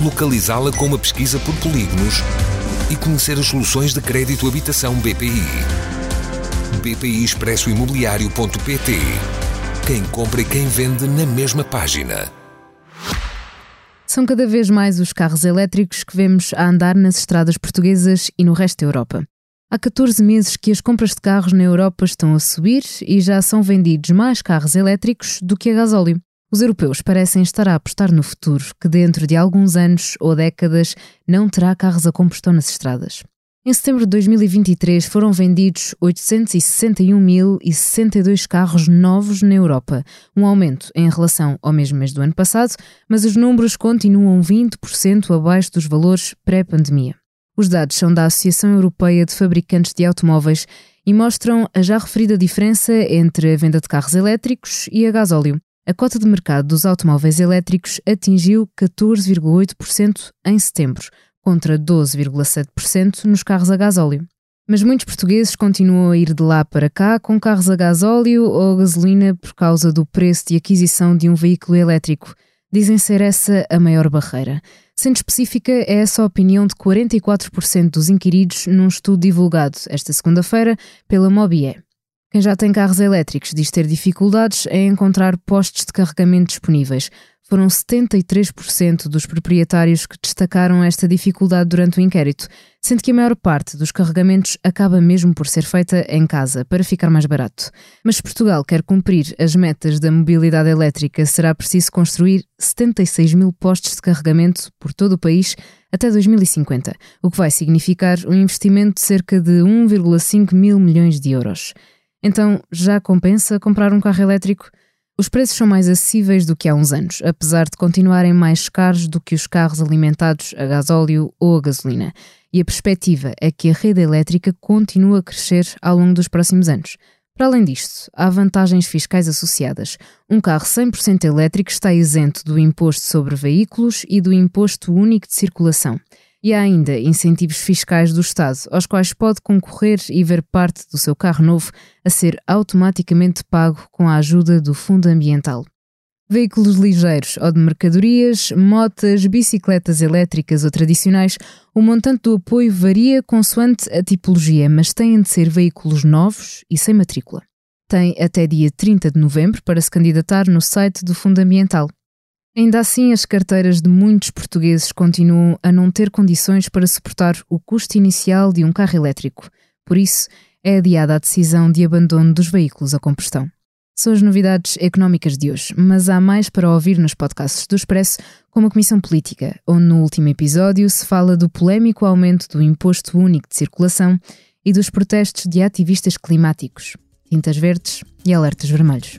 localizá-la com uma pesquisa por polígonos e conhecer as soluções de crédito habitação BPI. BPI Expresso Imobiliário.pt Quem compra e quem vende na mesma página. São cada vez mais os carros elétricos que vemos a andar nas estradas portuguesas e no resto da Europa. Há 14 meses que as compras de carros na Europa estão a subir e já são vendidos mais carros elétricos do que a gasóleo. Os europeus parecem estar a apostar no futuro, que dentro de alguns anos ou décadas não terá carros a combustão nas estradas. Em setembro de 2023 foram vendidos 861.062 carros novos na Europa, um aumento em relação ao mesmo mês do ano passado, mas os números continuam 20% abaixo dos valores pré-pandemia. Os dados são da Associação Europeia de Fabricantes de Automóveis e mostram a já referida diferença entre a venda de carros elétricos e a gasóleo. A cota de mercado dos automóveis elétricos atingiu 14,8% em setembro, contra 12,7% nos carros a gasóleo. Mas muitos portugueses continuam a ir de lá para cá com carros a gasóleo ou a gasolina por causa do preço de aquisição de um veículo elétrico. Dizem ser essa a maior barreira. Sendo específica, é essa a opinião de 44% dos inquiridos num estudo divulgado esta segunda-feira pela Mobie. Quem já tem carros elétricos diz ter dificuldades em encontrar postos de carregamento disponíveis. Foram 73% dos proprietários que destacaram esta dificuldade durante o inquérito, sendo que a maior parte dos carregamentos acaba mesmo por ser feita em casa, para ficar mais barato. Mas se Portugal quer cumprir as metas da mobilidade elétrica, será preciso construir 76 mil postos de carregamento por todo o país até 2050, o que vai significar um investimento de cerca de 1,5 mil milhões de euros. Então, já compensa comprar um carro elétrico? Os preços são mais acessíveis do que há uns anos, apesar de continuarem mais caros do que os carros alimentados a gasóleo ou a gasolina. E a perspectiva é que a rede elétrica continue a crescer ao longo dos próximos anos. Para além disto, há vantagens fiscais associadas. Um carro 100% elétrico está isento do imposto sobre veículos e do imposto único de circulação. E há ainda incentivos fiscais do Estado, aos quais pode concorrer e ver parte do seu carro novo a ser automaticamente pago com a ajuda do Fundo Ambiental. Veículos ligeiros ou de mercadorias, motas, bicicletas elétricas ou tradicionais, o montante do apoio varia consoante a tipologia, mas têm de ser veículos novos e sem matrícula. Tem até dia 30 de novembro para se candidatar no site do Fundo Ambiental. Ainda assim, as carteiras de muitos portugueses continuam a não ter condições para suportar o custo inicial de um carro elétrico. Por isso, é adiada a decisão de abandono dos veículos a combustão. São as novidades económicas de hoje, mas há mais para ouvir nos podcasts do Expresso, como a Comissão Política, onde no último episódio se fala do polémico aumento do Imposto Único de Circulação e dos protestos de ativistas climáticos, tintas verdes e alertas vermelhos.